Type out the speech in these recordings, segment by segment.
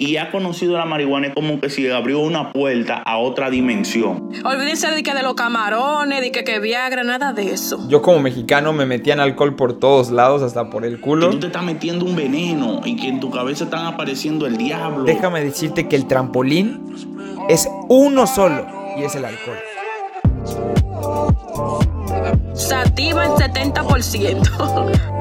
y ha conocido la marihuana es como que si abrió una puerta a otra dimensión. Olvídense de que de los camarones, de que, que Viagra, nada de eso. Yo como mexicano me metían alcohol por todos lados, hasta por el Que culo. tú te estás metiendo un veneno y que en tu cabeza están apareciendo el diablo. Déjame decirte que el trampolín es uno solo y es el alcohol. Sativa en 70%.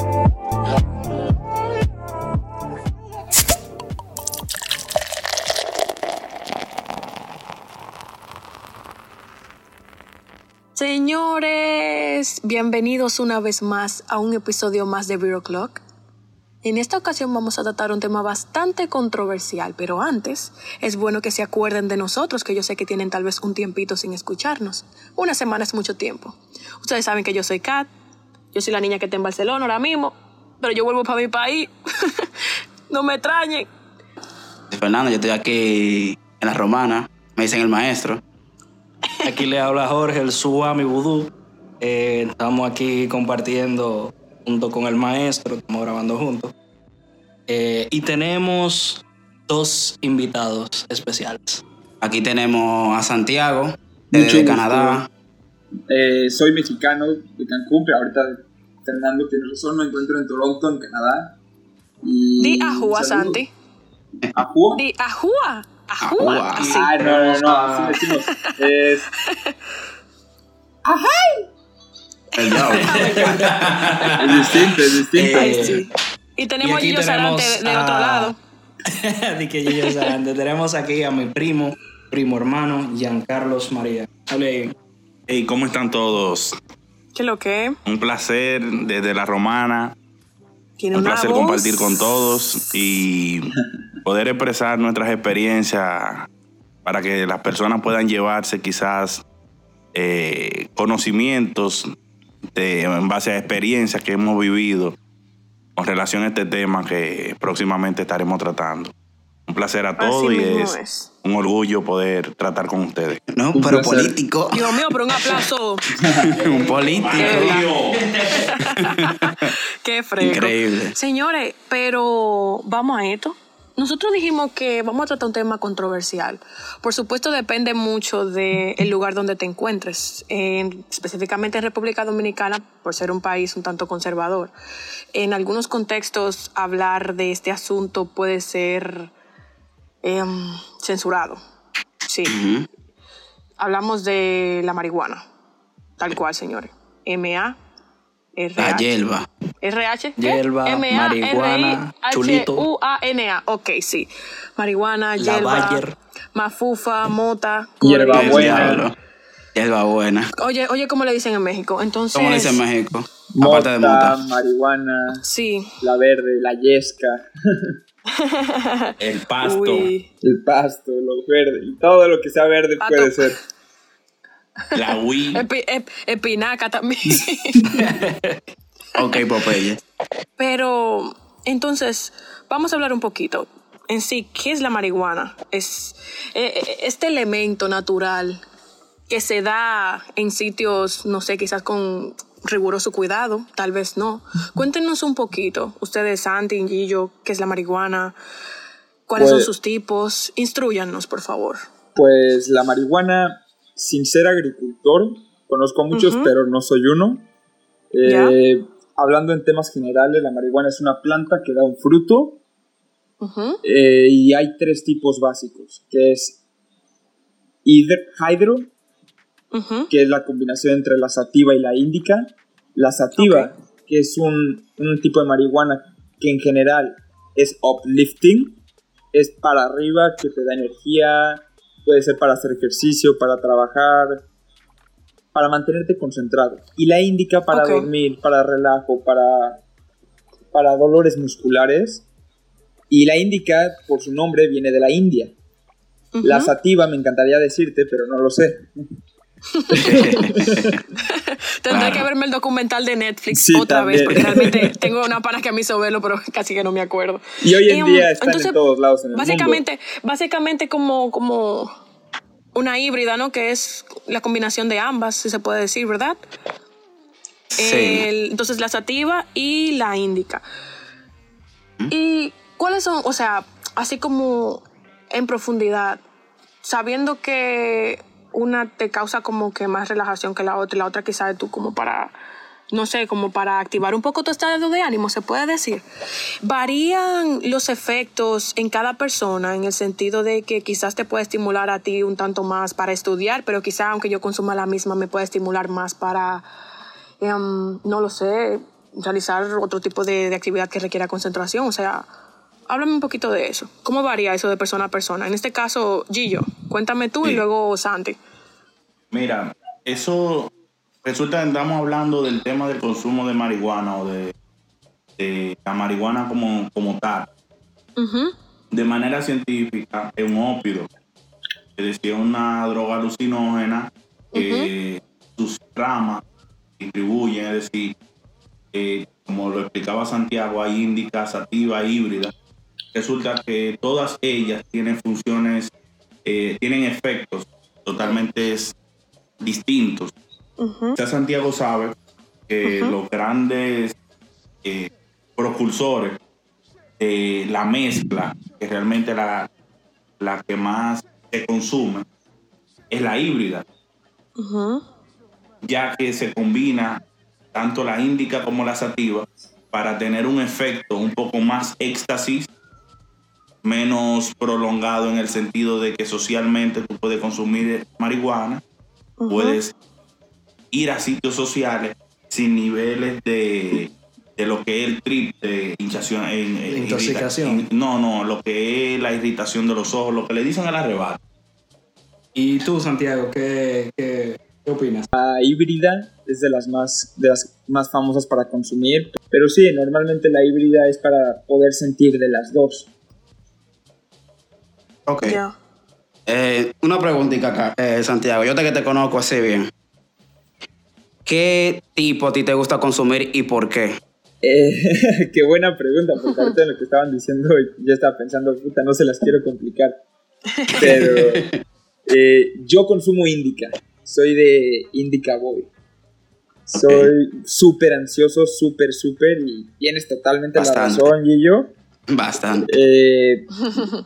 Señores, bienvenidos una vez más a un episodio más de Bureau Clock. En esta ocasión vamos a tratar un tema bastante controversial, pero antes es bueno que se acuerden de nosotros, que yo sé que tienen tal vez un tiempito sin escucharnos. Una semana es mucho tiempo. Ustedes saben que yo soy Kat, yo soy la niña que está en Barcelona ahora mismo, pero yo vuelvo para mi país. no me extrañen. Fernando, yo estoy aquí en la romana, me dicen el maestro. Aquí le habla Jorge, el Suami Vudú. Eh, estamos aquí compartiendo junto con el maestro, estamos grabando juntos. Eh, y tenemos dos invitados especiales. Aquí tenemos a Santiago, desde gusto. Canadá. Eh, soy mexicano de Cancún, pero ahorita Fernando tiene razón, me encuentro en Toronto, en Canadá. Y Di ajúa. Santi. ¿Ajúa? Di ajúa. Ajúa. Así. Ah, no, no, no, así decimos. Es El diablo. es distinto, es distinto. Ay, sí. Y tenemos Y a aquí Gillo Sarante del otro a- lado. Di que Gillo Sarante. Tenemos aquí a mi primo, primo hermano, Giancarlos María. Hable. Hey, ¿cómo están todos? ¿Qué lo que? Un placer desde la romana. Tiene Un placer voz. compartir con todos y poder expresar nuestras experiencias para que las personas puedan llevarse quizás eh, conocimientos de- en base a experiencias que hemos vivido con relación a este tema que próximamente estaremos tratando. Un placer a todos y es, es. un orgullo poder tratar con ustedes. No, Un pero placer. político. Dios mío, pero un aplauso. Un político. Qué fresco. Increíble. Señores, pero vamos a esto. Nosotros dijimos que vamos a tratar un tema controversial. Por supuesto, depende mucho del lugar donde te encuentres. En- específicamente en República Dominicana, por ser un país un tanto conservador. En algunos contextos, hablar de este asunto puede ser em, censurado. Sí. Hablamos de la marihuana. Tal cual, señores. MA. La hierba. RH. Hierba, M-A-R-I-H-U-A-N-A. chulito. Ok, sí. Marihuana, La hierba, Bayer. mafufa, mota. Hierba buena. Hierba buena. Oye, oye, ¿cómo le dicen en México? Entonces. ¿Cómo le dicen en México? Aparte de Mota, mota. marihuana, Sí. la verde, la yesca, El pasto. Uy. el pasto, lo verde, todo lo que sea verde Pato. puede ser. La Wii. Epi- ep- espinaca también. Ok, Popeye. Pero, entonces, vamos a hablar un poquito. En sí, ¿qué es la marihuana? Es eh, eh, este elemento natural que se da en sitios, no sé, quizás con riguroso cuidado, tal vez no. Cuéntenos un poquito, ustedes, Santi, Gillo, qué es la marihuana, cuáles son Pues- sus tipos. Instruyanos, por favor. Pues la marihuana, sin ser agricultor, conozco a muchos, pero no soy uno. Eh, Hablando en temas generales, la marihuana es una planta que da un fruto eh, y hay tres tipos básicos, que es hidr- que es la combinación entre la sativa y la índica. La sativa, que es un, un tipo de marihuana que en general es uplifting, es para arriba, que te da energía, puede ser para hacer ejercicio, para trabajar, para mantenerte concentrado. Y la índica para dormir, para relajo, para, para dolores musculares. Y la índica, por su nombre, viene de la India. La sativa me encantaría decirte, pero no lo sé. Tendré que verme el documental de Netflix Sí, otra vez, porque realmente tengo una pana que me hizo verlo, pero casi que no me acuerdo. Y hoy en um, día están entonces, en todos lados en el mundo. Básicamente, básicamente como, como una híbrida, ¿no? Que es la combinación de ambas, si se puede decir, ¿verdad? Sí. El- entonces, la sativa y la índica. ¿Y cuáles son, o sea, así como en profundidad, sabiendo que una te causa como que más relajación que la otra y la otra quizás tú como para no sé, como para activar un poco tu estado de ánimo, se puede decir. Varían los efectos en cada persona en el sentido de que quizás te puede estimular a ti un tanto más para estudiar, pero quizás aunque yo consuma la misma me puede estimular más para, em, no lo sé, realizar otro tipo de, de actividad que requiera concentración. O sea, háblame un poquito de eso. ¿Cómo varía eso de persona a persona? En este caso, Gillo, cuéntame tú y luego Santi. Mira, eso resulta que estamos hablando del tema del consumo de marihuana o de, de la marihuana como, como tal. De manera científica, es un ópido. Es decir, una droga alucinógena que sus ramas distribuyen, es decir, eh, como lo explicaba Santiago, hay índica, sativa, híbrida. Resulta que todas ellas tienen funciones, eh, tienen efectos totalmente distintos. Ya Santiago sabe que los grandes eh, propulsores de la mezcla, que realmente la, la que más se consume, es la híbrida, ya que se combina tanto la índica como la sativa para tener un efecto un poco más éxtasis, menos prolongado en el sentido de que socialmente tú puedes consumir marihuana, Ujú. puedes ir a sitios sociales sin niveles de, de lo que es el trip de hinchación en, en- Intoxicación. irrita- no, no, lo que es la irritación de los ojos, lo que le dicen el arrebato. ¿Y tú, Santiago, qué, qué, qué opinas? La híbrida es de las más de las más famosas para consumir, pero sí, normalmente la híbrida es para poder sentir de las dos. Ok. Eh, una preguntita acá, eh, Santiago. Yo te que te conozco así bien. ¿Qué tipo a ti te gusta consumir y por qué? Eh, qué buena pregunta, porque ahorita en lo que estaban diciendo yo estaba pensando, puta, no se las quiero complicar. Pero eh, yo consumo Indica, soy de Indica Boy. Soy súper ansioso, súper, súper, y tienes totalmente Bastante. la razón, Gillo. Bastante. Eh,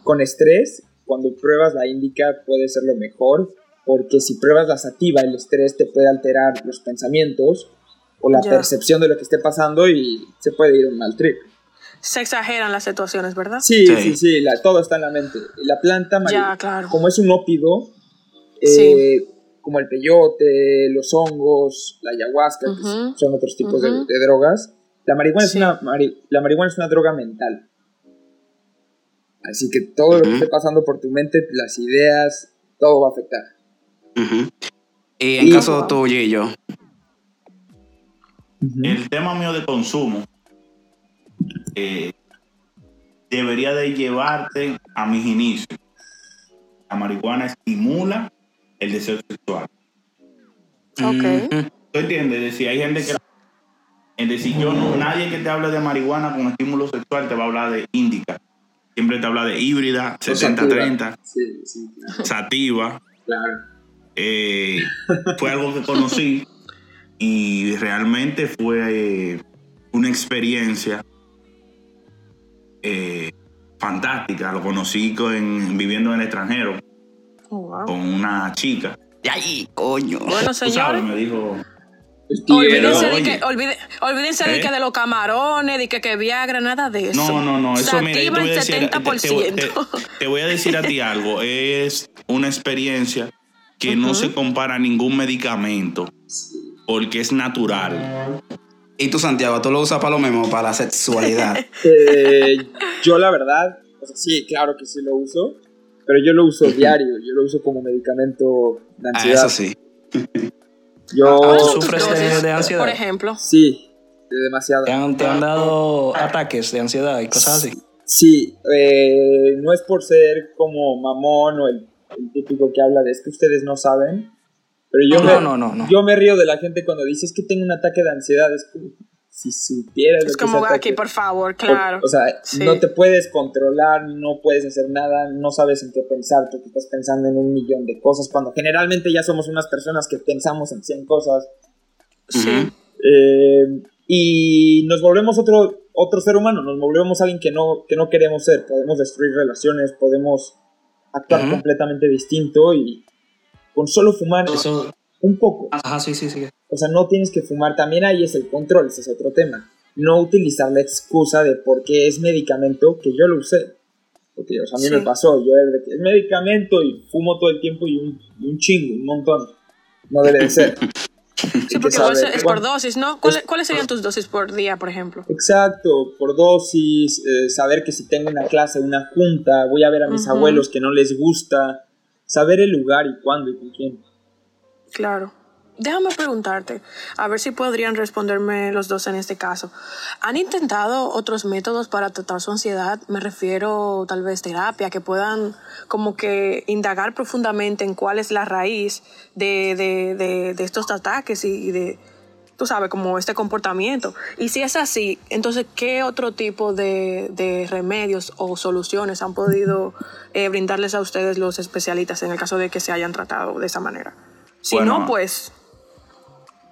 con estrés, cuando pruebas la Indica puede ser lo mejor, porque si pruebas la sativa, el estrés te puede alterar los pensamientos o la Ya. percepción de lo que esté pasando y se puede ir a un mal trip. Se exageran las situaciones, ¿verdad? Sí, Sí. sí, sí, la- todo está en la mente. La planta, Ya, claro. como es un ópido, eh, Sí. como el peyote, los hongos, la ayahuasca, que Ujú. son otros tipos de- Ujú. de, drogas, la marihuana, Sí. es una, la marihuana es una droga mental. Así que todo lo que esté pasando por tu mente, las ideas, todo va a afectar. Y en Y- caso tuyo y yo. El tema mío de consumo eh, debería de llevarte a mis inicios. La marihuana estimula el deseo sexual. Ok. ¿Tú entiendes? Es decir, hay gente que... Es decir, yo no, nadie que te hable de marihuana con estímulo sexual te va a hablar de índica. Siempre te habla de híbrida, O sativa. 70-30, Sí, sí, claro. sativa. claro. Eh, fue algo que conocí y realmente fue eh, una experiencia eh, fantástica. Lo conocí con- viviendo en el extranjero Oh, wow. con una chica. Y ahí, coño. Bueno, Tú sabes, señores. me dijo, Olvídense, de que, oye. olvide- olvídense de ¿Eh? que de los camarones, de que, que Viagra, nada de eso. no, no, no, eso mira, yo te Sativa voy, a el decir, te- te- 70%. te- te voy a decir a ti algo. Es una experiencia que no se compara a ningún medicamento porque es natural. Y tú, Santiago, tú lo usas para lo mismo, para la sexualidad. Eh, yo la verdad, o sea, sí, claro que sí lo uso, pero yo lo uso diario, yo lo uso como medicamento de ah, ansiedad. eso sí. Yo Ah, ¿Cuántas ¿tú sufres de- ansiedad? Por ejemplo. sí, de demasiado. ¿Te han, te han dado ataques de ansiedad y cosas así? Sí, eh, no es por ser como mamón o el, el típico que habla de es que ustedes no saben, pero yo, No, me, no, no, no. yo me río de la gente cuando dice es que tengo un ataque de ansiedad, es como si supieras Es lo que como aquí, por favor, claro. O, o sea, Sí. no te puedes controlar, no puedes hacer nada, no sabes en qué pensar, porque estás pensando en un millón de cosas, cuando generalmente ya somos unas personas que pensamos en 100 cosas. sí. Eh, y nos volvemos otro, otro ser humano, nos volvemos alguien que no, que no queremos ser. Podemos destruir relaciones, podemos actuar completamente distinto y con solo fumar Eso, un poco. ajá, sí, sí, sí. O sea, no tienes que fumar. También ahí es el control, ese es otro tema. No utilizar la excusa de por qué es medicamento que yo lo usé. Porque o sea, a mí Sí. me pasó, yo era de que es medicamento y fumo todo el tiempo y un, y un chingo, un montón. No debe de ser. Sí, porque igual es por dosis, ¿no? ¿Cuáles, es- cuáles serían tus dosis por día, por ejemplo? Exacto, por dosis, eh, saber que si tengo una clase, una junta, voy a ver a mis abuelos que no les gusta, saber el lugar y cuándo y con quién. Claro. Déjame preguntarte, a ver si podrían responderme los dos en este caso. ¿Han intentado otros métodos para tratar su ansiedad? Me refiero tal vez terapia, que puedan como que indagar profundamente en cuál es la raíz de, de, de, de estos ataques y, de, tú sabes, como este comportamiento. Y si es así, entonces, ¿qué otro tipo de, de remedios o soluciones han podido eh, brindarles a ustedes los especialistas en el caso de que se hayan tratado de esa manera? Si Bueno, no, pues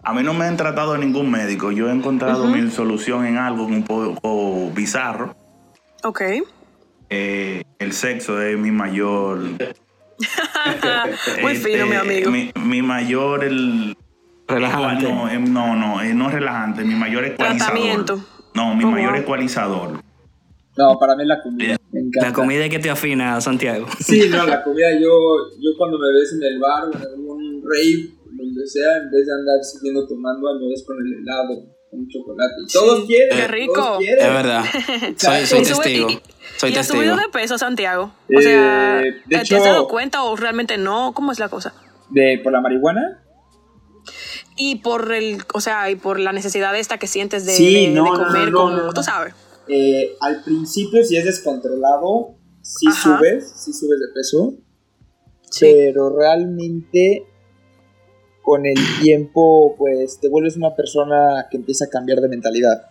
A mí no me han tratado ningún médico. Yo he encontrado mi solución en algo un poco bizarro. Ok. Eh, el sexo es mi mayor. Muy fino, mi este, amigo. Mi, mi mayor. El, Relajante. No, eh, no, no, eh, no es relajante. Mi mayor ecualizador. Tratamiento. No, mi Oh, mayor wow. ecualizador. No, para mí es la comida. Me encanta. La comida es que te afina, Santiago. Sí, no, la comida, yo, yo cuando me ves en el bar o en algún rave, donde sea, en vez de andar siguiendo tomando, ves con el helado, con chocolate. Y todos quieren. qué rico. Todos quieren. Es verdad. Soy, soy testigo. y- Soy ¿Y has subido de peso, Santiago? O Eh, sea, de ¿te hecho- has dado cuenta o realmente no? ¿Cómo es la cosa? De, ¿Por la marihuana? Y por el, o sea, y por la necesidad esta que sientes de, Sí, de- no, de no, comer no, con, no, no. tú sabes. Eh, al principio, si es descontrolado, sí Ajá. subes, sí subes de peso, Sí. pero realmente con el tiempo, pues te vuelves una persona que empieza a cambiar de mentalidad.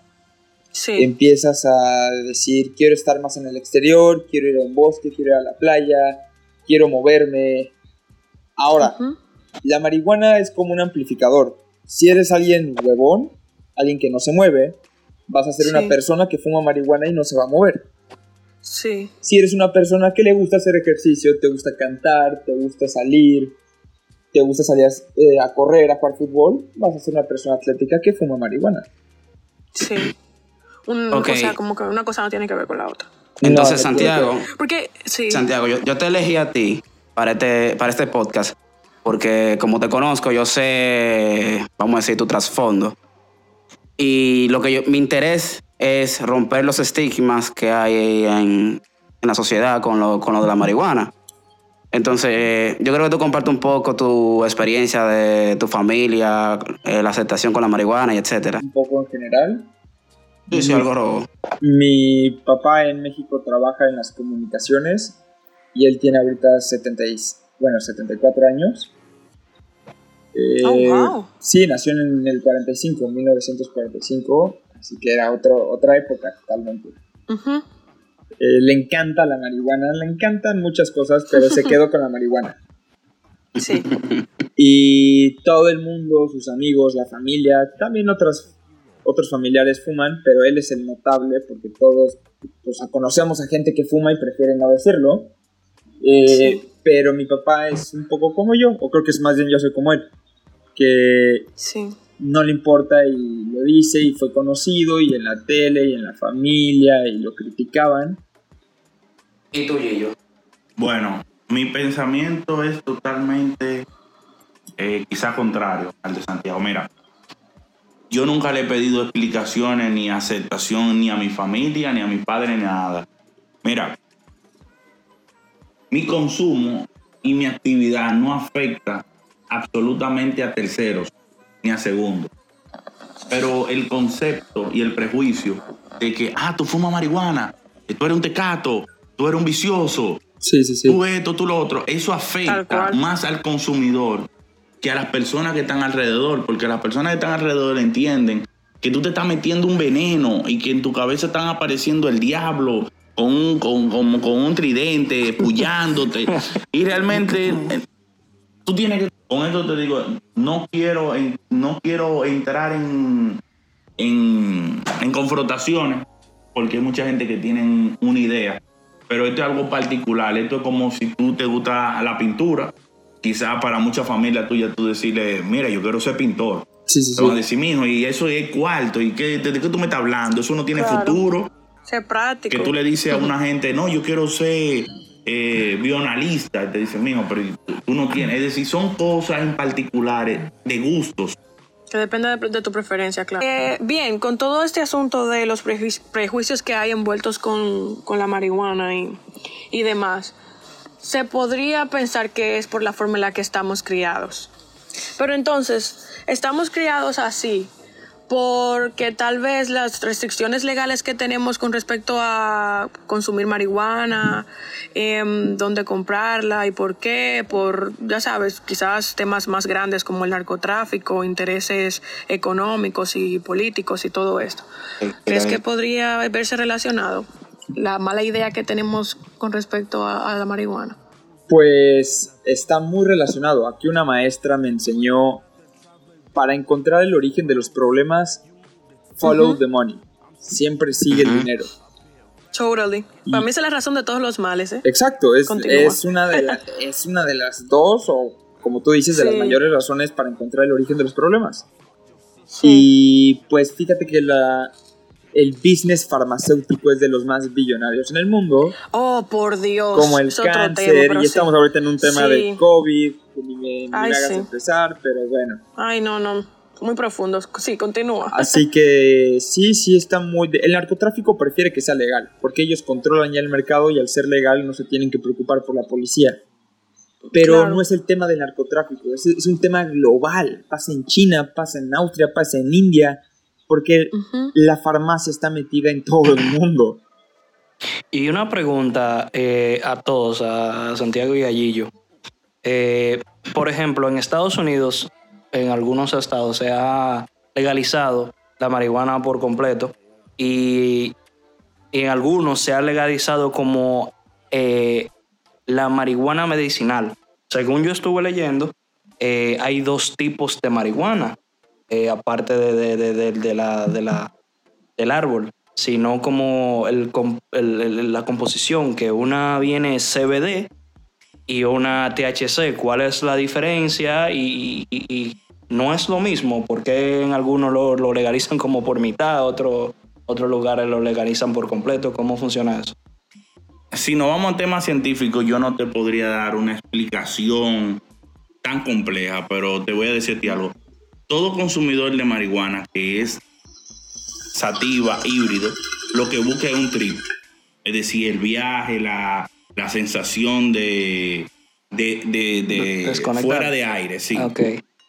Sí. empiezas a decir, quiero estar más en el exterior, quiero ir a un bosque, quiero ir a la playa, quiero moverme. Ahora, la marihuana es como un amplificador. Si eres alguien huevón, alguien que no se mueve, vas a ser Sí. una persona que fuma marihuana y no se va a mover. Sí. Si eres una persona que le gusta hacer ejercicio, te gusta cantar, te gusta salir, te gusta salir a, eh, a correr, a jugar fútbol, vas a ser una persona atlética que fuma marihuana. Sí. Un- Ok. O sea, como que una cosa no tiene que ver con la otra. Entonces, No, Santiago, Porque, sí. Santiago, yo, yo te elegí a ti para este, para este podcast porque como te conozco, yo sé, vamos a decir, tu trasfondo. Y lo que yo, mi interés es romper los estigmas que hay en, en la sociedad con lo, con lo de la marihuana. Entonces, yo creo que tú compartes un poco tu experiencia de tu familia, eh, la aceptación con la marihuana y etcétera. Un poco en general. Sí, sí, algo robo. Mi papá en México trabaja en las comunicaciones y él tiene ahorita 70 y- bueno, 74 años. Eh, Oh, wow. Sí, nació en el 45, 1945, así que era otro, otra época totalmente. Ujú. Eh, le encanta la marihuana, le encantan muchas cosas, pero se quedó con la marihuana. Sí. Y todo el mundo, sus amigos, la familia, también otras, otros familiares fuman, pero él es el notable porque todos pues, conocemos a gente que fuma y prefiere no decirlo. Eh, Pero mi papá es un poco como yo, o creo que es más bien yo soy como él, que Sí. No le importa y lo dice y fue conocido y en la tele y en la familia y lo criticaban. ¿Y tú, Gillo? Bueno, mi pensamiento es totalmente eh, quizá contrario al de Santiago. Mira, yo nunca le he pedido explicaciones ni aceptación ni a mi familia, ni a mi padre, ni nada. Mira, mi consumo y mi actividad no afecta absolutamente a terceros ni a segundos. Pero el concepto y el prejuicio de que, ah, tú fumas marihuana, que tú eres un tecato, tú eres un vicioso, Sí, sí, sí. tú esto, tú lo otro, eso afecta más al consumidor que a las personas que están alrededor, porque las personas que están alrededor entienden que tú te estás metiendo un veneno y que en tu cabeza están apareciendo el diablo con un, con, con- con un tridente, puyándote. y realmente tú tienes que, con esto te digo, no quiero, no quiero entrar en, en, en confrontaciones, porque hay mucha gente que tienen una idea pero esto es algo particular. Esto es como si tú te gusta la pintura. Quizás para muchas familias tuyas tú decirle, mira, yo quiero ser pintor. Sí, sí, sí. decir, mijo, y eso es cuarto. ¿Y qué, de qué tú me estás hablando? Eso no tiene Claro. futuro. Ser práctico. Que tú le dices a una gente, no, yo quiero ser eh, bioanalista. Y te dicen, mijo, pero tú, no tienes. Es decir, son cosas en particulares de gustos. Que depende de, de tu preferencia, claro. Eh, bien, con todo este asunto de los prejuici- prejuicios que hay envueltos con, con la marihuana y, y demás, se podría pensar que es por la forma en la que estamos criados. Pero entonces, estamos criados así porque tal vez las restricciones legales que tenemos con respecto a consumir marihuana, em, dónde comprarla y por qué, por, ya sabes, quizás temas más grandes como el narcotráfico, intereses económicos y políticos y todo esto. ¿Crees que podría verse relacionado la mala idea que tenemos con respecto a, a la marihuana? Pues está muy relacionado. Aquí una maestra me enseñó para encontrar el origen de los problemas, follow the money. Siempre sigue el dinero. Totally. Para Y- mí esa es la razón de todos los males, ¿eh? Exacto, es, una de la- es una de las dos, o como tú dices, de las mayores razones para encontrar el origen de los problemas. Sí. Y pues fíjate que la, el business farmacéutico es de los más billonarios en el mundo, Oh, por Dios. como el es cáncer, tema, y estamos sí. ahorita en un tema Sí. de COVID, que ni me, ni me hagas sí. empezar, pero bueno. Ay, no, no. Muy profundos. Sí, continúa. Así que sí, sí está muy... de- El narcotráfico prefiere que sea legal, porque ellos controlan ya el mercado y al ser legal no se tienen que preocupar por la policía. Pero Claro. no es el tema del narcotráfico, es, es un tema global. Pasa en China, pasa en Austria, pasa en India, porque la farmacia está metida en todo el mundo. Y una pregunta eh, a todos, a Santiago y a Gillo. Eh, por ejemplo, en Estados Unidos, en algunos estados se ha legalizado la marihuana por completo y en algunos se ha legalizado como eh, la marihuana medicinal. Según yo estuve leyendo, eh, hay dos tipos de marihuana, eh, aparte de, de- de- de- la, de la- del árbol, sino como el el- el- la composición, que una viene CBD y una THC. ¿Cuál es la diferencia? Y, no es lo mismo, porque en algunos lo, lo legalizan como por mitad, otros otros lugares lo legalizan por completo. ¿Cómo funciona eso? Si nos vamos a temas científicos, yo no te podría dar una explicación tan compleja, pero te voy a decirte algo. Todo consumidor de marihuana que es sativa, híbrido, lo que busca es un trip. Es decir, el viaje, la, la sensación de, de, de- fuera de aire, sí. Ok.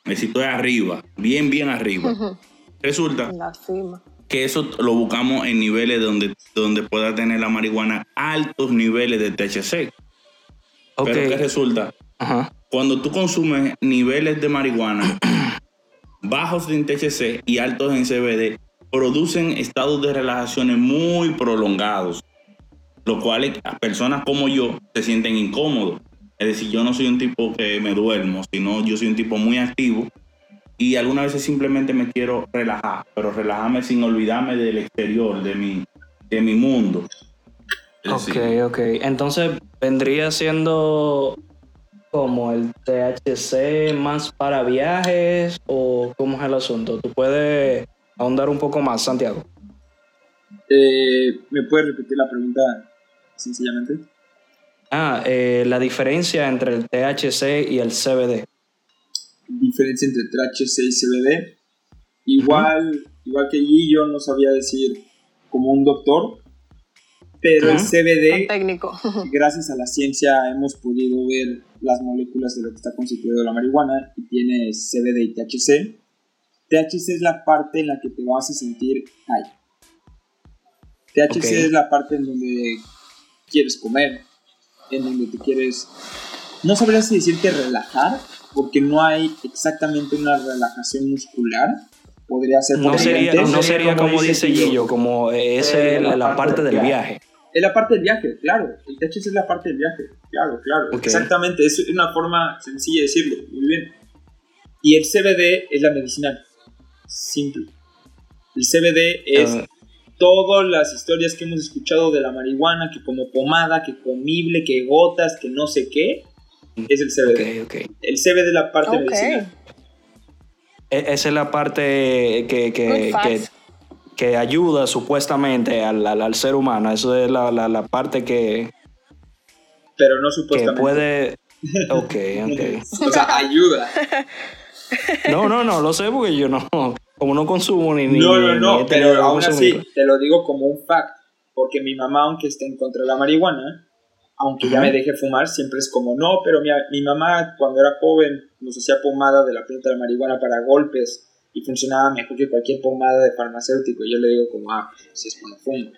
Necesito de arriba, bien, bien arriba. Resulta La cima. que eso lo buscamos en niveles donde, donde pueda tener la marihuana altos niveles de THC. Ok. Pero ¿qué resulta? Ajá. Cuando tú consumes niveles de marihuana bajos en THC y altos en CBD, producen estados de relajaciones muy prolongados, lo cual a personas como yo se sienten incómodos. Es decir, yo no soy un tipo que me duermo, sino yo soy un tipo muy activo y algunas veces simplemente me quiero relajar, pero relajarme sin olvidarme del exterior, de mi, de mi mundo. Es Ok, ok. Entonces vendría siendo como el THC más para viajes o cómo es el asunto. ¿Tú puedes ahondar un poco más, Santiago? Eh, ¿Me puedes repetir la pregunta sencillamente? Ah, eh, la diferencia entre el THC y el CBD. Diferencia entre THC y CBD. Igual, igual que Guillo, no sabía decir como un doctor, pero el CBD técnico. gracias a la ciencia hemos podido ver las moléculas de lo que está constituido la marihuana y tiene CBD y THC. THC es la parte en la que te vas a sentir high. THC Ok. es la parte en donde quieres comer, en donde te quieres... No sabría si decirte relajar, porque no hay exactamente una relajación muscular. Podría ser No sería, no sería como dice Gillo, como esa es la, la parte del viaje. Es la parte del viaje, claro. El THC es la parte del viaje. Claro, claro. Exactamente. Es una forma sencilla de decirlo. Muy bien. Y el CBD es la medicinal. Simple. El CBD es Ah. todas las historias que hemos escuchado de la marihuana, que como pomada, que comible, que gotas, que no sé qué, es el CBD. Ok, ok. El CBD es la parte medicinal. E- Esa es la parte que, que, Good que, facts. Que ayuda supuestamente al, al- al ser humano. Eso es la, la, la parte que, Pero no que supuestamente. puede... Ok, ok. O sea, ayuda. No, no, no, lo sé porque yo no... Como no consumo ni... ni No, no, ni no, tenido pero que aún así te lo digo como un fact, porque mi mamá, aunque esté en contra de la marihuana, aunque ya me deje fumar, siempre es como, no, pero mi, mi mamá cuando era joven nos hacía pomada de la planta de la marihuana para golpes y funcionaba mejor que cualquier pomada de farmacéutico. Yo le digo como, ah, si es fumo.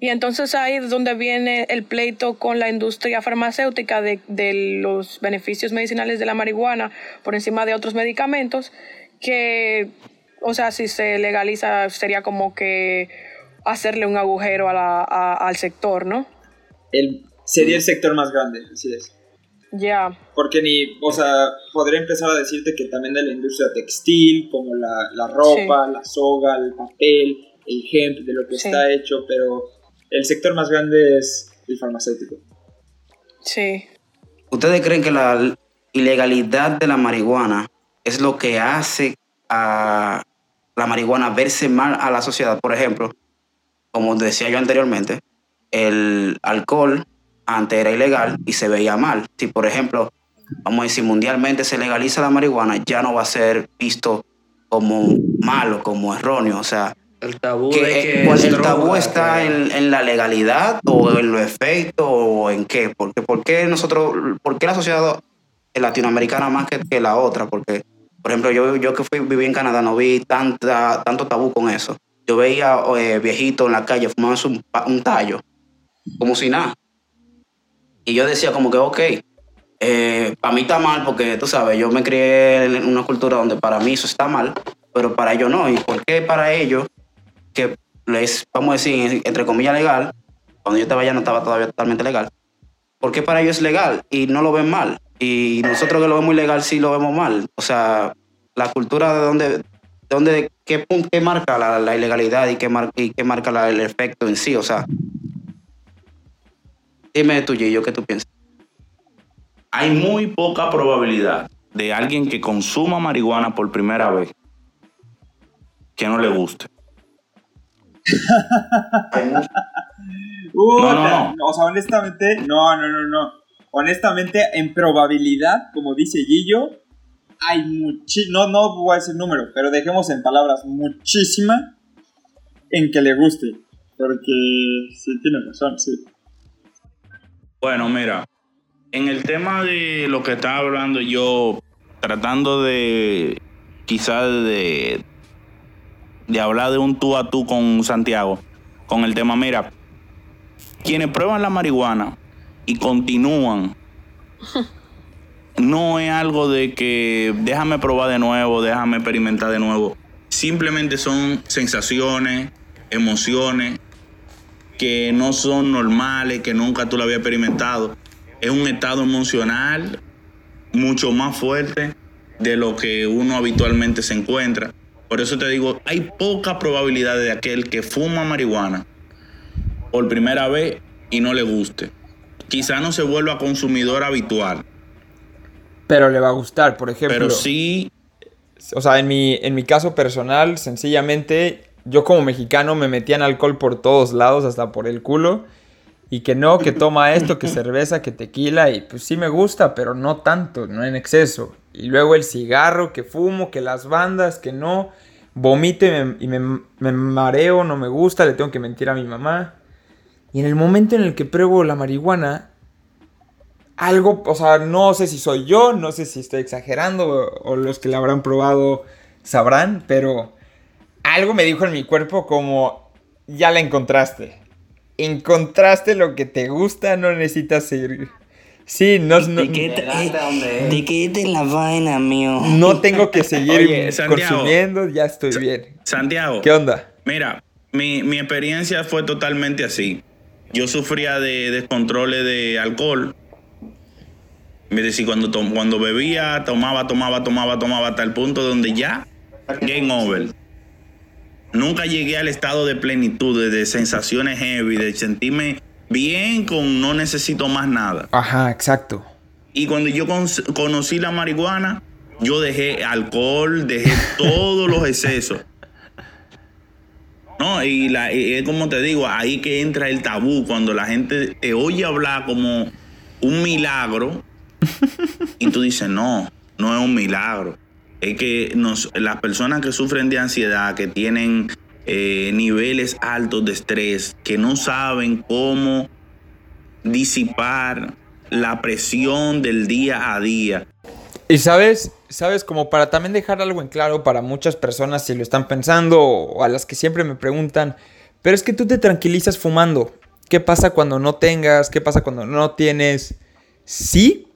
Y entonces ahí es donde viene el pleito con la industria farmacéutica de, de los beneficios medicinales de la marihuana por encima de otros medicamentos, que, o sea, si se legaliza sería como que hacerle un agujero a la- a- al sector, ¿no? El, sería el sector más grande, así es. Ya, Porque ni, o sea, podría empezar a decirte que también de la industria textil, como la, la ropa, la soga, el papel, el hemp, de lo que Sí. está hecho, pero el sector más grande es el farmacéutico. sí. ¿Ustedes creen que la ilegalidad de la marihuana es lo que hace a la marihuana verse mal a la sociedad? Por ejemplo, como decía yo anteriormente, el alcohol antes era ilegal y se veía mal. Si, por ejemplo, vamos a decir, mundialmente se legaliza la marihuana, ya no va a ser visto como malo, como erróneo. O sea, El tabú que, de eh, que ¿cuál- es el droga, tabú está en, en la legalidad o en los efectos o en qué? Porque ¿por qué nosotros, por qué la sociedad latinoamericana más que, que la otra? Porque, por ejemplo, yo, yo que fui, viví en Canadá no vi tanta, tanto tabú con eso. Yo veía eh, viejitos en la calle un, pa- un tallo, como si nada. Y yo decía como que, ok, para mí está mal porque, tú sabes, yo me crié en una cultura donde para mí eso está mal, pero para ellos no. ¿Y por qué para ellos que es, vamos a decir, entre comillas, legal, cuando yo estaba allá no estaba todavía totalmente legal, ¿por qué para ellos es legal y no lo ven mal? Y nosotros que lo vemos ilegal sí lo vemos mal. O sea, la cultura de dónde, dónde qué, qué marca la, la ilegalidad y qué, mar- y qué marca la- el efecto en sí. O sea, dime tú, Gillo, ¿qué tú piensas? Hay muy poca probabilidad de alguien que consuma marihuana por primera vez que no le guste. Puta, no, no. O sea, honestamente, no, no, no, no. Honestamente, en probabilidad, como dice Gillo, hay muchi no, no voy a decir número, pero dejemos en palabras muchísima en que le guste. Porque sí, tiene razón, sí. Bueno, mira, en el tema de lo que estaba hablando yo, tratando de quizás de, de hablar de un tú a tú con Santiago, con el tema, mira, quienes prueban la marihuana y continúan, no es algo de que déjame probar de nuevo, déjame experimentar de nuevo. Simplemente son sensaciones, emociones que no son normales, que nunca tú lo habías experimentado. Es un estado emocional mucho más fuerte de lo que uno habitualmente se encuentra. Por eso te digo, hay poca probabilidad de aquel que fuma marihuana por primera vez y no le guste. Quizá no se vuelva consumidor habitual, Pero le va a gustar, por ejemplo. pero sí O sea, en mi, en mi caso personal, sencillamente, yo como mexicano me metían alcohol por todos lados, hasta por el culo. Y que no, que toma esto, que cerveza, que tequila. Y pues sí me gusta, pero no tanto, no en exceso. Y luego el cigarro, que fumo, que las bandas, que no. Vomito y me, mareo, no me gusta, le tengo que mentir a mi mamá. Y en el momento en el que pruebo la marihuana, algo, o sea, no sé si soy yo, no sé si estoy exagerando o los que la habrán probado sabrán, pero algo me dijo en mi cuerpo como, ya la encontraste. Encontraste lo que te gusta, no necesitas seguir. Sí, no, no, ¿De qué te la vaina, mío? no tengo que seguir Oye, Santiago. consumiendo, ya estoy bien. Santiago. ¿Qué onda? Mira, mi, mi experiencia fue totalmente así. Yo sufría de descontroles de alcohol. Es decir, cuando, tom- cuando bebía, tomaba, tomaba, tomaba, tomaba hasta el punto donde ya, game over. Nunca llegué al estado de plenitud, de, sensaciones heavy, de sentirme bien con no necesito más nada. Ajá, exacto. Y cuando yo con- conocí la marihuana, yo dejé alcohol, dejé todos los excesos. No, y, la, y es como te digo, ahí que entra el tabú, cuando la gente te oye hablar como un milagro y tú dices, no, no es un milagro. Es que nos, las personas que sufren de ansiedad, que tienen eh, niveles altos de estrés, que no saben cómo disipar la presión del día a día. Y sabes, sabes, como para también dejar algo en claro para muchas personas si lo están pensando o a las que siempre me preguntan, pero es que tú te tranquilizas fumando. ¿Qué pasa cuando no tengas? ¿Qué pasa cuando no tienes? Sí,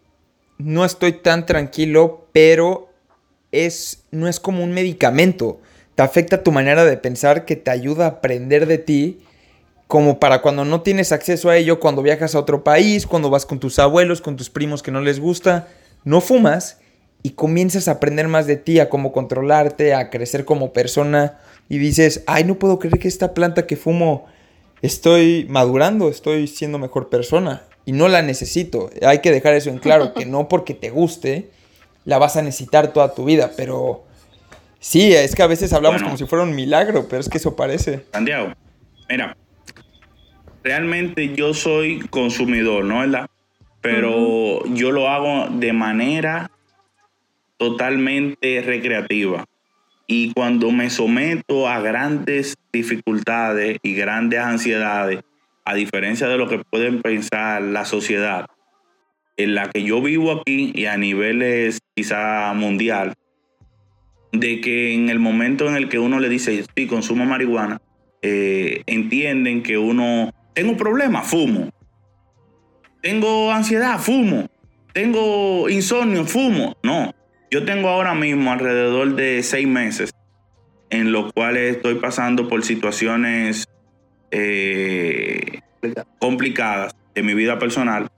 no estoy tan tranquilo, pero es no es como un medicamento. Te afecta tu manera de pensar que te ayuda a aprender de ti como para cuando no tienes acceso a ello, cuando viajas a otro país, cuando vas con tus abuelos, con tus primos que no les gusta, no fumas y comienzas a aprender más de ti, a cómo controlarte, a crecer como persona y dices, ay, no puedo creer que esta planta que fumo estoy madurando, estoy siendo mejor persona y no la necesito. Hay que dejar eso en claro, que no porque te guste la vas a necesitar toda tu vida, pero sí, es que a veces hablamos Bueno. como si fuera un milagro, pero es que eso parece. Santiago, mira, realmente yo soy consumidor, ¿no verdad? Pero yo lo hago de manera totalmente recreativa. Y cuando me someto a grandes dificultades y grandes ansiedades, a diferencia de lo que pueden pensar la sociedad, en la que yo vivo aquí y a niveles quizá mundial, de que en el momento en el que uno le dice, sí, consumo marihuana, eh, entienden que uno, tengo un problema, fumo. Tengo ansiedad, fumo. Tengo insomnio, fumo. No, yo tengo ahora mismo alrededor de seis meses en los cuales estoy pasando por situaciones eh, complicadas de mi vida personal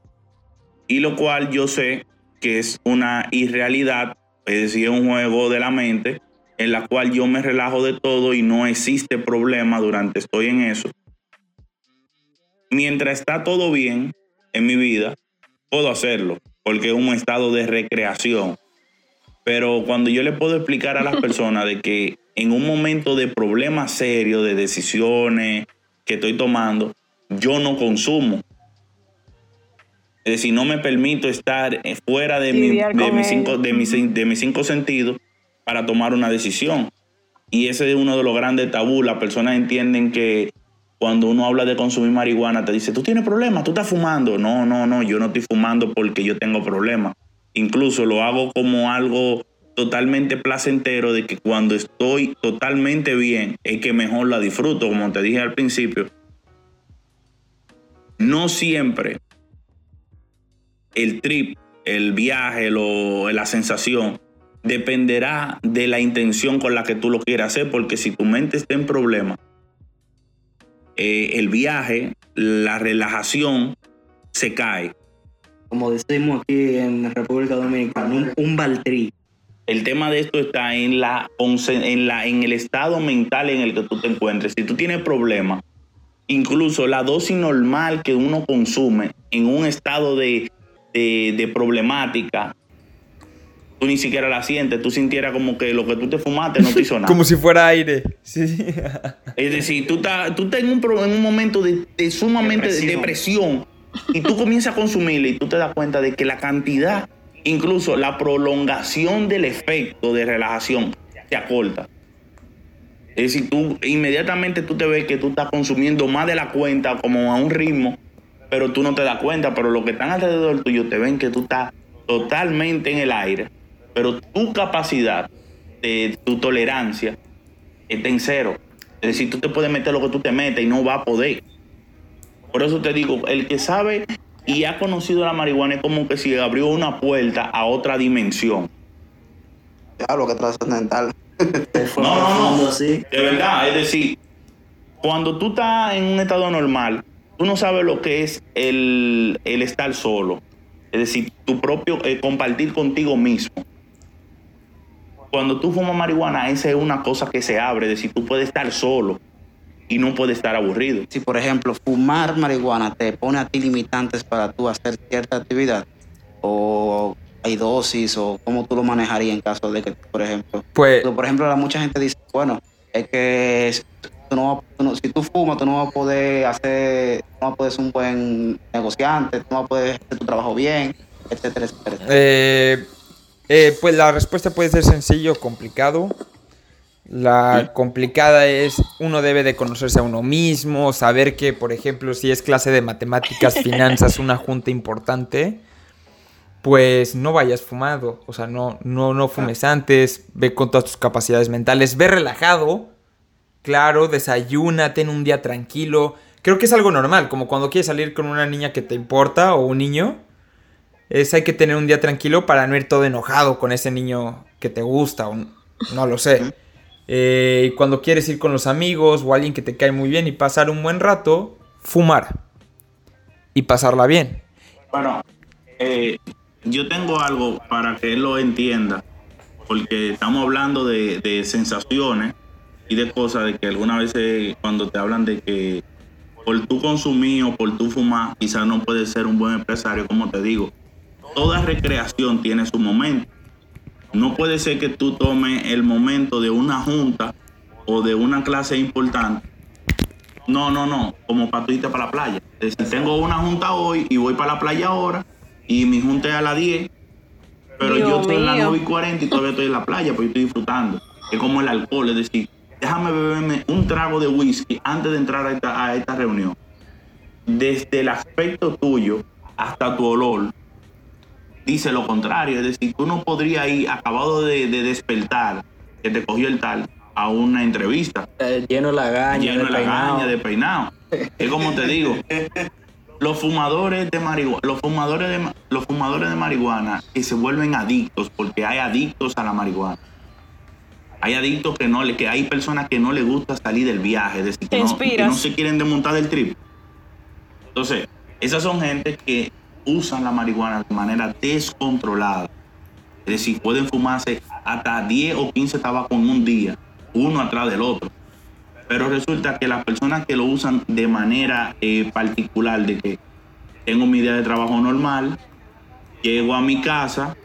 y lo cual yo sé que es una irrealidad, es decir, un juego de la mente en la cual yo me relajo de todo y no existe problema durante estoy en eso. Mientras está todo bien en mi vida, puedo hacerlo, porque es un estado de recreación. Pero cuando yo le puedo explicar a las personas de que en un momento de problema serio, de decisiones que estoy tomando, yo no consumo. Es decir, no me permito estar eh, fuera de, mi- mis cinco, de, mis, de mis cinco sentidos para tomar una decisión. Y ese es uno de los grandes tabús. Las personas entienden que cuando uno habla de consumir marihuana, te dice, tú tienes problemas, tú estás fumando. No, no, no, yo no estoy fumando porque yo tengo problemas. Incluso lo hago como algo totalmente placentero de que cuando estoy totalmente bien es que mejor la disfruto, como te dije al principio. No siempre el trip, el viaje, lo- la sensación, dependerá de la intención con la que tú lo quieras hacer, porque si tu mente está en problema, eh, el viaje, la relajación se cae. Como decimos aquí en República Dominicana, un, un baltrí. El tema de esto está en, la, en, la, en el estado mental en el que tú te encuentres. Si tú tienes problemas, incluso la dosis normal que uno consume en un estado de, de, de problemática, tú ni siquiera la sientes. Tú sintieras como que lo que tú te fumaste no te hizo nada. Como si fuera aire. Sí. Es decir, tú estás, tú estás en, un, pro- en un momento de, de sumamente de depresión y tú comienzas a consumirla y tú te das cuenta de que la cantidad, incluso la prolongación del efecto de relajación, se acorta. Es decir, tú inmediatamente tú te ves que tú estás consumiendo más de la cuenta como a un ritmo, pero tú no te das cuenta, pero los que están alrededor tuyo te ven que tú estás totalmente en el aire, pero tu capacidad de tu tolerancia está en cero. Es decir, tú te puedes meter lo que tú te metes y no va a poder. Por eso te digo, el que sabe y ha conocido la marihuana es como que si abrió una puerta a otra dimensión. Diablo, que trascendental. No, no, no. así. De verdad, es decir, cuando tú estás en un estado normal, tú no sabes lo que es el, el estar solo. Es decir, tu propio, eh, compartir contigo mismo. cuando tú fumas marihuana, esa es una cosa que se abre, es decir, tú puedes estar solo y no puedes estar aburrido. Si, por ejemplo, fumar marihuana te pone a ti limitantes para tú hacer cierta actividad, o hay dosis, o cómo tú lo manejarías en caso de que, por ejemplo, Pues, por ejemplo, la mucha gente dice, bueno, es que tú no vas- tú no- si tú fumas, tú no vas a poder hacer, no vas a poder ser un buen negociante, tú no vas a poder hacer tu trabajo bien, etcétera, etcétera. etcétera. eh, eh, pues la respuesta puede ser sencillo o complicado. La Sí. complicada es uno debe de conocerse a uno mismo, saber que, por ejemplo, si es clase de matemáticas, finanzas, una junta importante, pues no vayas fumado, o sea, no, no, no fumes antes, ve con todas tus capacidades mentales, ve relajado, claro, desayuna, ten un día tranquilo. Creo que es algo normal, como cuando quieres salir con una niña que te importa o un niño, es hay que tener un día tranquilo para no ir todo enojado con ese niño que te gusta o no lo sé. Eh, y cuando quieres ir con los amigos o alguien que te cae muy bien y pasar un buen rato, fumar y pasarla bien. Bueno, eh, yo tengo algo para que él lo entienda, porque estamos hablando de, de sensaciones y de cosas de que algunas veces cuando te hablan de que por tu consumir o por tu fumar, quizás no puedes ser un buen empresario, como te digo. Toda recreación tiene su momento. No puede ser que tú tomes el momento de una junta o de una clase importante no, no, no, como para tú irte para la playa. Es decir, tengo una junta hoy y voy para la playa ahora y mi junta es a las 10, pero Dios yo estoy en las mío. 9 y 40 y todavía estoy en la playa porque estoy disfrutando. Es como el alcohol, es decir, déjame beberme un trago de whisky antes de entrar a esta, a esta reunión. Desde el aspecto tuyo hasta tu olor, dice lo contrario. Es decir, tú no podrías ir acabado de, de despertar, que te cogió el tal, a una entrevista Eh, lleno de la gaña, lleno de la peinado. gaña, de peinado. Es como te digo, los fumadores de marihuana, los fumadores de, los fumadores de marihuana que se vuelven adictos, porque hay adictos a la marihuana. Hay adictos que no le, que hay personas que no les gusta salir del viaje, es decir, que no, que no se quieren desmontar del trip. Entonces, esas son gente que usan la marihuana de manera descontrolada. Es decir, pueden fumarse hasta 10 o 15 tabacos en un día, uno atrás del otro. Pero resulta que las personas que lo usan de manera eh, particular, de que tengo mi día de trabajo normal, llego a mi casa,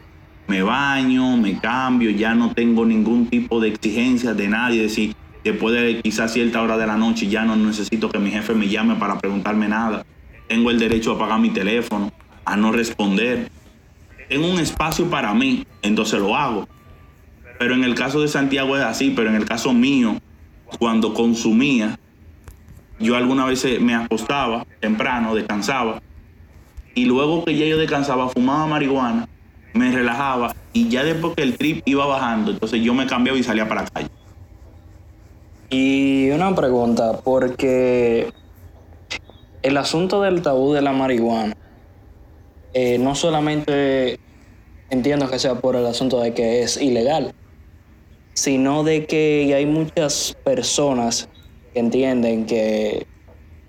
me baño, me cambio, ya no tengo ningún tipo de exigencia de nadie, decir, después de quizás cierta hora de la noche ya no necesito que mi jefe me llame para preguntarme nada. Tengo el derecho a apagar mi teléfono, a no responder. Tengo un espacio para mí, entonces lo hago. Pero en el caso de Santiago es así, pero en el caso mío, cuando consumía, yo algunas veces me acostaba temprano, descansaba, y luego que ya yo descansaba, fumaba marihuana, me relajaba, y ya después que el trip iba bajando, entonces yo me cambiaba y salía para la calle. Y una pregunta, porque el asunto del tabú de la marihuana, eh, no solamente entiendo que sea por el asunto de que es ilegal, sino de que hay muchas personas que entienden que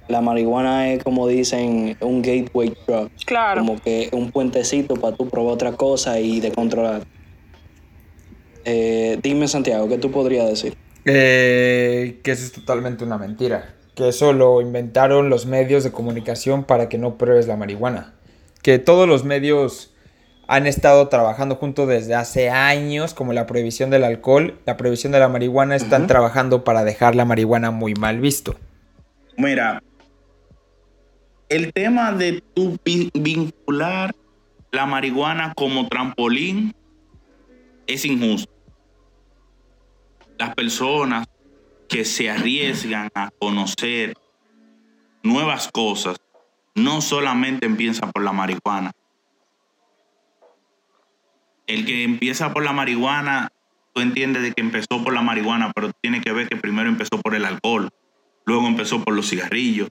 la marihuana es, como dicen, un gateway drug. Claro. Como que un puentecito para tú probar otra cosa y de controlar. Eh, dime, Santiago, ¿qué tú podrías decir? Eh, que eso es totalmente una mentira. Que eso lo inventaron los medios de comunicación para que no pruebes la marihuana. Que todos los medios han estado trabajando juntos desde hace años, como la prohibición del alcohol, la prohibición de la marihuana, están trabajando para dejar la marihuana muy mal visto. Mira, el tema de tu vi- vincular la marihuana como trampolín es injusto. Las personas que se arriesgan a conocer nuevas cosas no solamente empiezan por la marihuana. El que empieza por la marihuana, tú entiendes de que empezó por la marihuana, pero tiene que ver que primero empezó por el alcohol, luego empezó por los cigarrillos.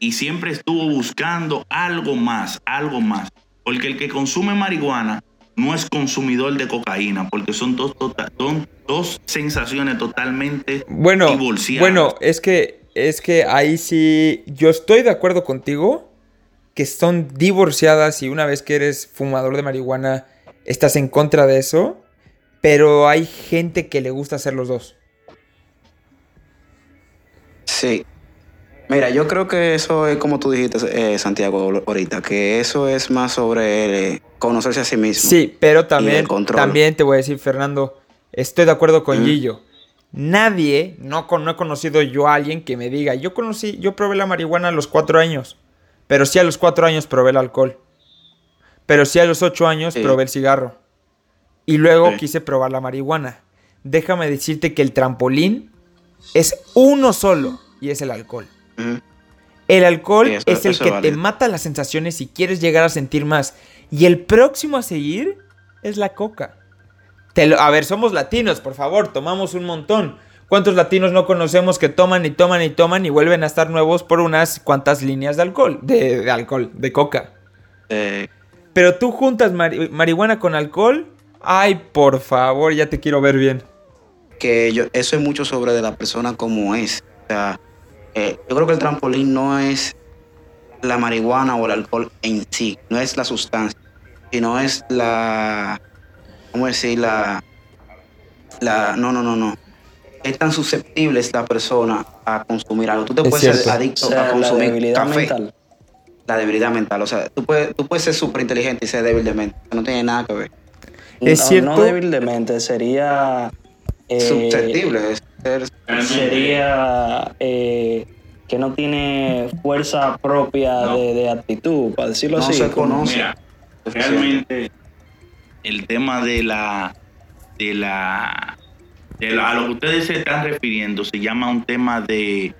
Y siempre estuvo buscando algo más, algo más. Porque el que consume marihuana no es consumidor de cocaína, porque son dos, tota- son dos sensaciones totalmente Bueno, divorciadas. bueno, es que es que ahí sí yo estoy de acuerdo contigo que son divorciadas y una vez que eres fumador de marihuana estás en contra de eso, pero hay gente que le gusta hacer los dos. Sí. Mira, yo creo que eso es como tú dijiste, eh, Santiago, ahorita, que eso es más sobre eh, conocerse a sí mismo. Sí, pero también, también te voy a decir, Fernando, estoy de acuerdo con Mm. Gillo. Nadie, no, no he conocido yo a alguien que me diga, yo conocí, yo probé la marihuana a los cuatro años, pero sí a los cuatro años probé el alcohol. Pero sí a los ocho años Sí. probé el cigarro. Y luego Sí. quise probar la marihuana. Déjame decirte que el trampolín es uno solo y es el alcohol. El alcohol Sí, eso- es el que te mata las sensaciones y quieres llegar a sentir más. Y el próximo a seguir es la coca. Te lo- a ver, somos latinos, por favor, tomamos un montón. ¿Cuántos latinos no conocemos que toman y toman y toman y vuelven a estar nuevos por unas cuantas líneas de alcohol? De, de alcohol, de coca. Eh, Pero tú juntas mari- marihuana con alcohol. Ay, por favor, ya te quiero ver bien. que yo, eso es mucho sobre de la persona como es. O sea, eh, yo creo que el trampolín no es la marihuana o el alcohol en sí, no es la sustancia, sino es la, ¿cómo decir? La, la, no, no, no, no. Es tan susceptible es la persona a consumir algo. Tú te Es puedes ser. O adicto sea, a la consumir debilidad café. mental. La debilidad mental. O sea, tú puedes, tú puedes ser súper inteligente y ser débil de mente. No tiene nada que ver. Es no, cierto. No débil de mente, sería. eh, Susceptible. Sería eh, que no tiene fuerza propia No. de, de actitud, para decirlo no así. se conoce. Mira, realmente el tema de la de la de la- a lo que ustedes se están refiriendo se llama un tema de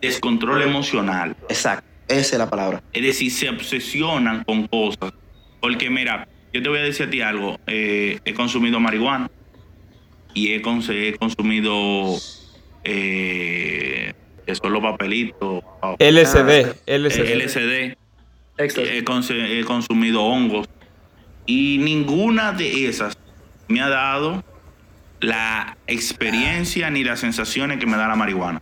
descontrol emocional. Exacto. Esa es la palabra. Es decir, se obsesionan con cosas. Porque mira, yo te voy a decir a ti algo. eh, he consumido marihuana y he, cons- he consumido eh, que son los papelitos. LSD, eh, LSD. LSD. Éxtasis. He, cons- he consumido hongos y ninguna de esas me ha dado la experiencia ni las sensaciones que me da la marihuana.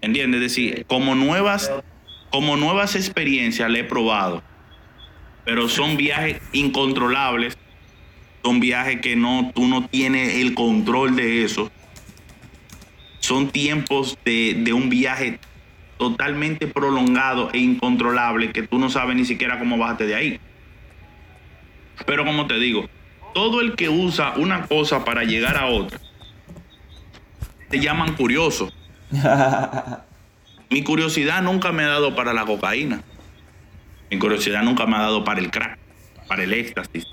¿Entiendes? Es decir, como nuevas, como nuevas experiencias le he probado, pero son viajes incontrolables, son viajes que no, tú no tienes el control de eso. Son tiempos de, de un viaje totalmente prolongado e incontrolable que tú no sabes ni siquiera cómo bajarte de ahí. Pero como te digo, todo el que usa una cosa para llegar a otra, te llaman curioso. Mi curiosidad nunca me ha dado para la cocaína. Mi curiosidad nunca me ha dado para el crack, para el éxtasis,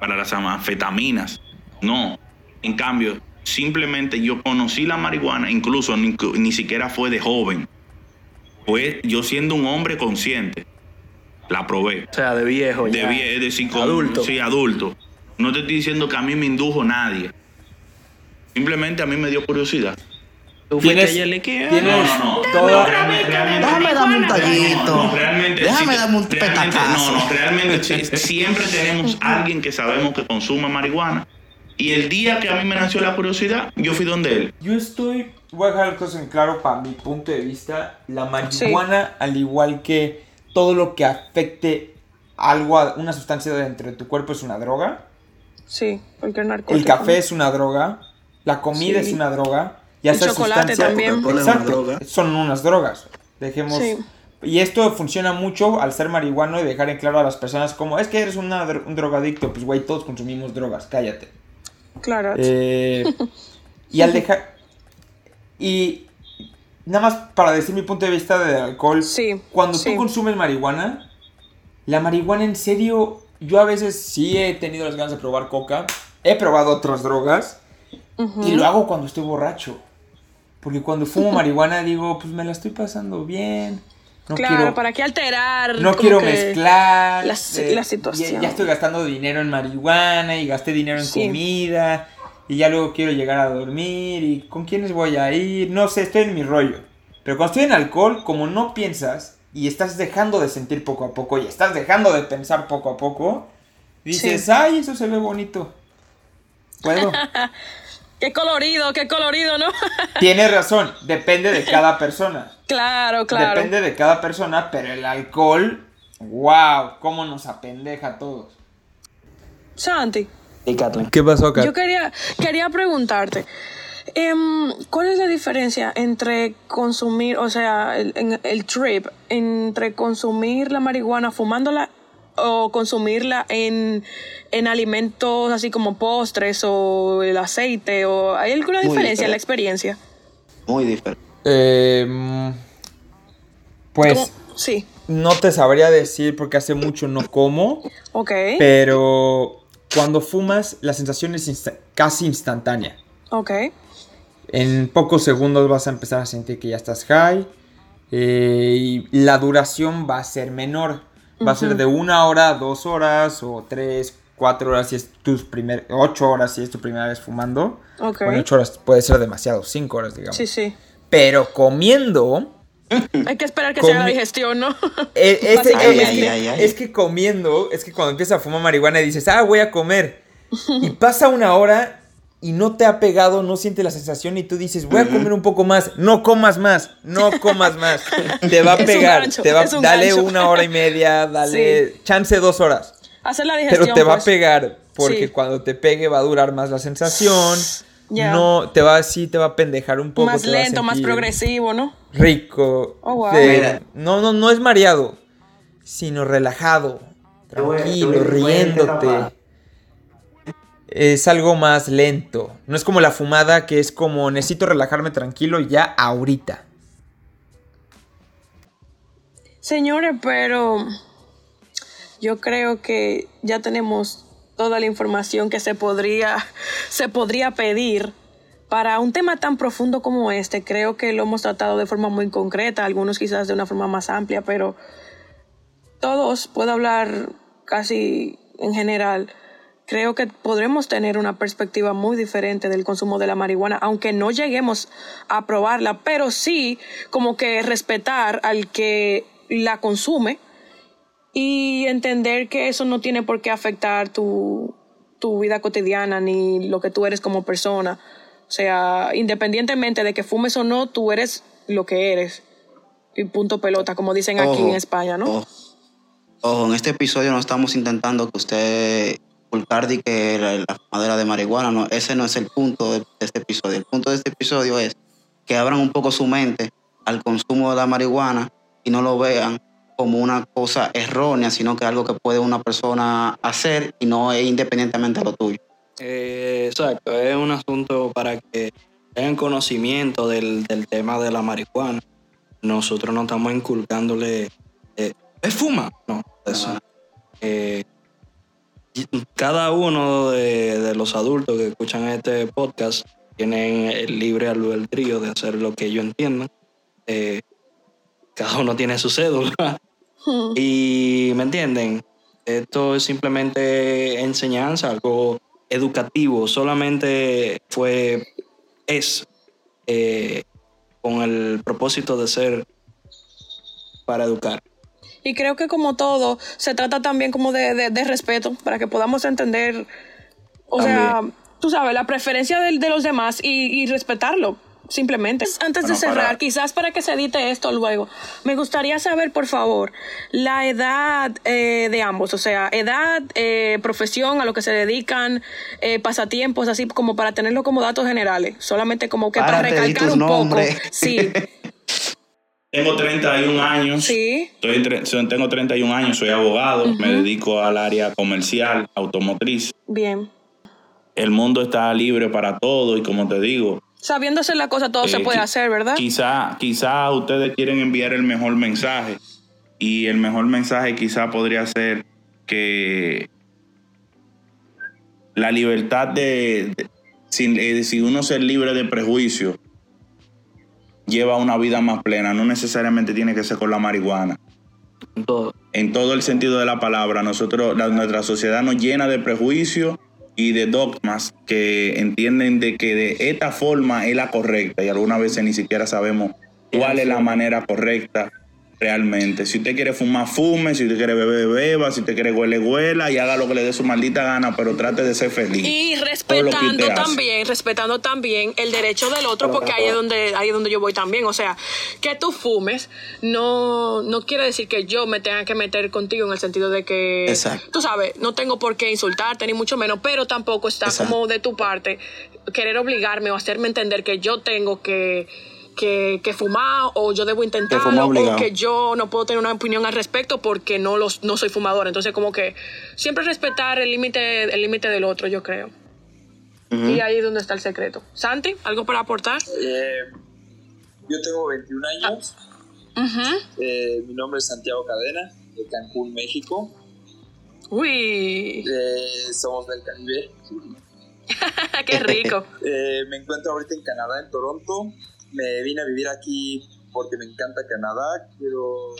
para las anfetaminas. No. En cambio, simplemente yo conocí la marihuana, incluso ni, ni siquiera fue de joven. Fue yo siendo un hombre consciente. La probé. O sea, de viejo. De ya. vie- es decir, con- Adulto. Sí, adulto. No te estoy diciendo que a mí me indujo nadie. Simplemente a mí me dio curiosidad. Tú fuiste Tienes- tienes No, no, no. toda- Realmente- realmente- Déjame darme un tallito. Realmente Déjame sí, darme un petacazo. No, no, realmente sí, siempre tenemos alguien que sabemos que consume marihuana. Y el día que a mí me nació la curiosidad, yo fui donde él. Yo estoy, voy a dejar las cosas en claro para mi punto de vista. La marihuana, al igual que todo lo que afecte algo, a una sustancia dentro de tu cuerpo es una droga. Sí, cualquier narcótico. El café es una droga. La comida Sí. es una droga. Y El chocolate también. Exacto, droga. Son unas drogas. Dejemos. Sí. Y esto funciona mucho al ser marihuano y dejar en claro a las personas como es que eres una un drogadicto. Pues güey, todos consumimos drogas, cállate. Claro. Eh, y al dejar. Y nada más para decir mi punto de vista del alcohol. Sí, Cuando sí. tú consumes marihuana, la marihuana en serio. Yo a veces sí he tenido las ganas de probar coca. He probado otras drogas. Y lo hago cuando estoy borracho. Porque cuando fumo marihuana digo, pues me la estoy pasando bien. No claro, quiero, ¿para qué alterar? no quiero mezclar. la- eh, la situación. Ya, ya estoy gastando dinero en marihuana y gasté dinero en Sí. comida. Y ya luego quiero llegar a dormir. ¿Y con quiénes voy a ir? No sé, estoy en mi rollo. Pero cuando estoy en alcohol, como no piensas y estás dejando de sentir poco a poco y estás dejando de pensar poco a poco, dices, Sí. ay, eso se ve bonito. Puedo. Qué colorido, qué colorido, ¿no? Tienes razón, depende de cada persona. claro, claro. Depende de cada persona, pero el alcohol, wow, cómo nos apendeja a todos. Santi, Y Kathleen. ¿Qué pasó acá? yo quería, quería preguntarte, em, ¿cuál es la diferencia entre consumir, o sea, el, en- el trip, entre consumir la marihuana fumándola o consumirla en, en alimentos así como postres o el aceite? o ¿Hay alguna Muy diferencia en la experiencia? Muy diferente. Eh, mm, pues ¿Cómo? Sí, no te sabría decir porque hace mucho no como, ok, pero cuando fumas la sensación es insta- casi instantánea. ok, En pocos segundos vas a empezar a sentir que ya estás high eh, y la duración va a ser menor. Va a ser de una hora, dos horas o tres, cuatro horas si es tus primer, ocho horas si es tu primera vez fumando. ok. Bueno, ocho horas puede ser demasiado, cinco horas digamos. Sí, sí. Pero comiendo, Hay que esperar que se haga la digestión, ¿no? Eh, es, Básicamente. es que, Ay, ay, ay. es que comiendo, es que cuando empiezas a fumar marihuana y dices, ah, voy a comer. Y pasa una hora y no te ha pegado, no sientes la sensación y tú dices, voy a comer un poco más. No comas más, no comas más. Te va a pegar. gancho, te va, un dale gancho. una hora y media, dale chance dos horas. Hacer la digestión. Pero te va a pues. pegar porque Sí. cuando te pegue va a durar más la sensación. Ya. No, te va así, te va a pendejar un poco. Más te lento, más progresivo, ¿no? rico. Oh, wow. no, no, no es mareado, sino relajado, tranquilo, riéndote. Es algo más lento. No es como la fumada que es como necesito relajarme tranquilo ya ahorita. Señores, pero yo creo que ya tenemos toda la información que se podría, se podría pedir para un tema tan profundo como este. Creo que lo hemos tratado de forma muy concreta, algunos quizás de una forma más amplia, pero todos, puedo hablar casi en general, creo que podremos tener una perspectiva muy diferente del consumo de la marihuana, aunque no lleguemos a probarla, pero sí como que respetar al que la consume y entender que eso no tiene por qué afectar tu, tu vida cotidiana ni lo que tú eres como persona. O sea, independientemente de que fumes o no, tú eres lo que eres. Y punto pelota, como dicen aquí en España, ¿no? Ojo, Ojo, en este episodio no estamos intentando que usted de que la, la fumadera de marihuana, no, ese no es el punto de, de este episodio. El punto de este episodio es que abran un poco su mente al consumo de la marihuana y no lo vean como una cosa errónea, sino que algo que puede una persona hacer y no es independientemente de lo tuyo. Eh, exacto, es un asunto para que tengan conocimiento del, del tema de la marihuana. Nosotros no estamos inculcándole, eh, ¿es fuma? No, eso. Eh, cada uno de, de los adultos que escuchan este podcast tienen el libre albedrío de hacer lo que ellos entiendan. Eh, cada uno tiene su cédula. Y me entienden, esto es simplemente enseñanza, algo educativo, solamente fue, es eh, con el propósito de ser para educar. Y creo que como todo, se trata también como de, de- de respeto, para que podamos entender, o sea, tú sabes, la preferencia del- de, los demás y, y respetarlo, simplemente. Antes de cerrar, para- quizás para que se edite esto luego, me gustaría saber, por favor, la edad eh, de ambos, o sea, edad, eh, profesión, a lo que se dedican, eh, pasatiempos, así como para tenerlo como datos generales, solamente como que para di recalcar un poco. Sí, Tengo 31 años. sí. Estoy tengo 31 años, soy abogado, me dedico al área comercial, automotriz. Bien. El mundo está libre para todo y como te digo, Sabiendo hacer la cosa, todo se Eh, puede hacer, ¿verdad? quizá, quizá ustedes quieren enviar el mejor mensaje y el mejor mensaje quizá podría ser que la libertad de, de- sin, eh, si uno ser libre de prejuicio lleva una vida más plena, no necesariamente tiene que ser con la marihuana. Todo. En todo el sentido de la palabra, nosotros, la- nuestra sociedad nos llena de prejuicios y de dogmas que entienden de que de esta forma es la correcta y algunas veces ni siquiera sabemos cuál es la manera correcta Realmente. Si usted quiere fumar, fume. Si usted quiere beber, beba. Si usted quiere huele, huela. Y haga lo que le dé su maldita gana, pero trate de ser feliz. Y respetando hace. también, respetando también el derecho del otro, porque ahí es donde, ahí es donde yo voy también. O sea, que tú fumes no, no quiere decir que yo me tenga que meter contigo en el sentido de que, Exacto. tú sabes, no tengo por qué insultarte, ni mucho menos, pero tampoco está Exacto. como de tu parte querer obligarme o hacerme entender que yo tengo que, que, que fumar o yo debo fumar intentarlo o obligado. que yo no puedo tener una opinión al respecto porque no, los, no soy fumador. Entonces, como que siempre respetar el límite el límite del otro, yo creo. Y ahí es donde está el secreto. Santi, ¿algo para aportar? Eh, yo tengo 21 años. Ujú. Eh, mi nombre es Santiago Cadena, de Cancún, México. Uy, Eh, somos del Caribe. qué rico. Eh, me encuentro ahorita en Canadá, en Toronto. Me vine a vivir aquí porque me encanta Canadá. Quiero,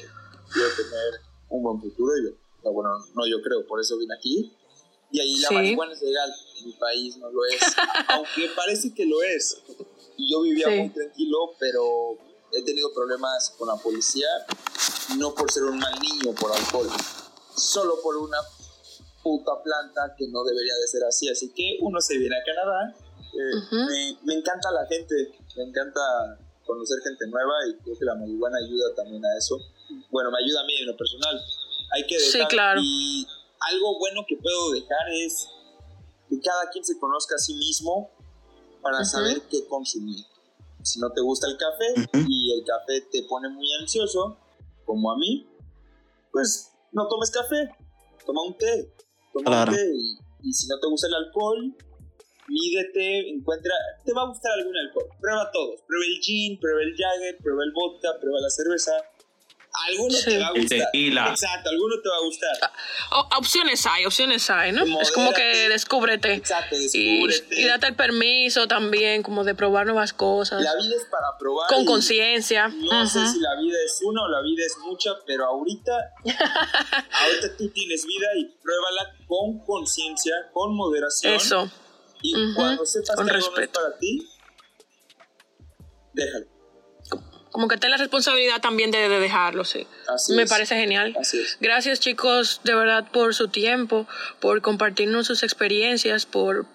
quiero tener un buen futuro. Yo, no, bueno, no yo creo, por eso vine aquí. Y ahí la Sí. marihuana es legal. En mi país no lo es. Aunque parece que lo es. Y yo vivía Sí. muy tranquilo, pero he tenido problemas con la policía. No por ser un mal niño por alcohol. Solo por una puta planta que no debería de ser así. Así que uno se viene a Canadá. Eh, me, me encanta la gente, me encanta conocer gente nueva y creo que la marihuana ayuda también a eso. Bueno, me ayuda a mí en lo personal. Hay que Sí, dejar claro. y algo bueno que puedo dejar es que cada quien se conozca a sí mismo para saber qué consumir. Si no te gusta el café y el café te pone muy ansioso, como a mí, pues no tomes café, toma un té, toma Claro. un té y, y si no te gusta el alcohol, mídete, encuentra, te va a gustar algún alcohol, prueba todos, prueba el gin, prueba el Jagger, prueba el vodka, prueba la cerveza, alguno Sí. te va a El gustar. tequila. Exacto, alguno te va a gustar. O- opciones hay, opciones hay, ¿no? Modérate. Es como que descúbrete. Exacto, descúbrete. y date el permiso también, como de probar nuevas cosas. La vida es para probar. con conciencia. No sé si la vida es una o la vida es mucha, pero ahorita, ahorita tú tienes vida y pruébala con conciencia, con moderación. Eso. Y cuando sepas con que algo no es respeto. para ti, déjalo. Como que ten la responsabilidad también de, de dejarlo, sí. Así Me es. parece genial. Así es. Gracias chicos, de verdad, por su tiempo, por compartirnos sus experiencias, por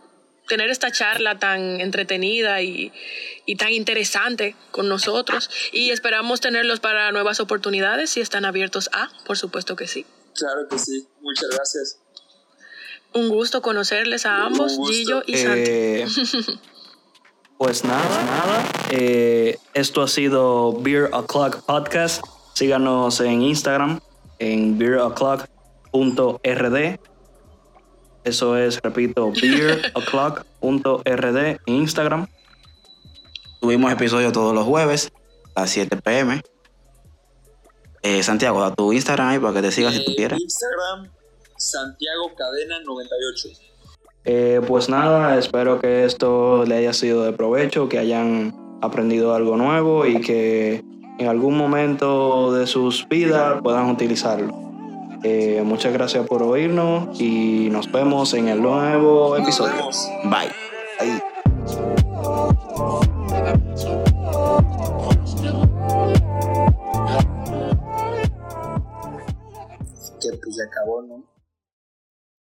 tener esta charla tan entretenida y, y tan interesante con nosotros. Y esperamos tenerlos para nuevas oportunidades si están abiertos a, por supuesto que sí. Claro que sí. Muchas gracias. Un gusto conocerles a ambos. Gillo y Santi. Eh, pues nada, nada. Eh, esto ha sido Beer O'Clock Podcast. Síganos en Instagram, en beeroclock.rd. Eso es, repito, beeroclock.rd en Instagram. Tuvimos episodio todos los jueves a las 7 pm. Eh, Santiago, da tu Instagram ahí para que te sigas si tú Eh, quieres. Instagram, Santiago Cadena 98. Eh, pues nada, espero que esto le haya sido de provecho, que hayan aprendido algo nuevo y que en algún momento de sus vidas puedan utilizarlo. Eh, muchas gracias por oírnos y nos vemos en el nuevo episodio. Bye. Que pues ya acabó, ¿no?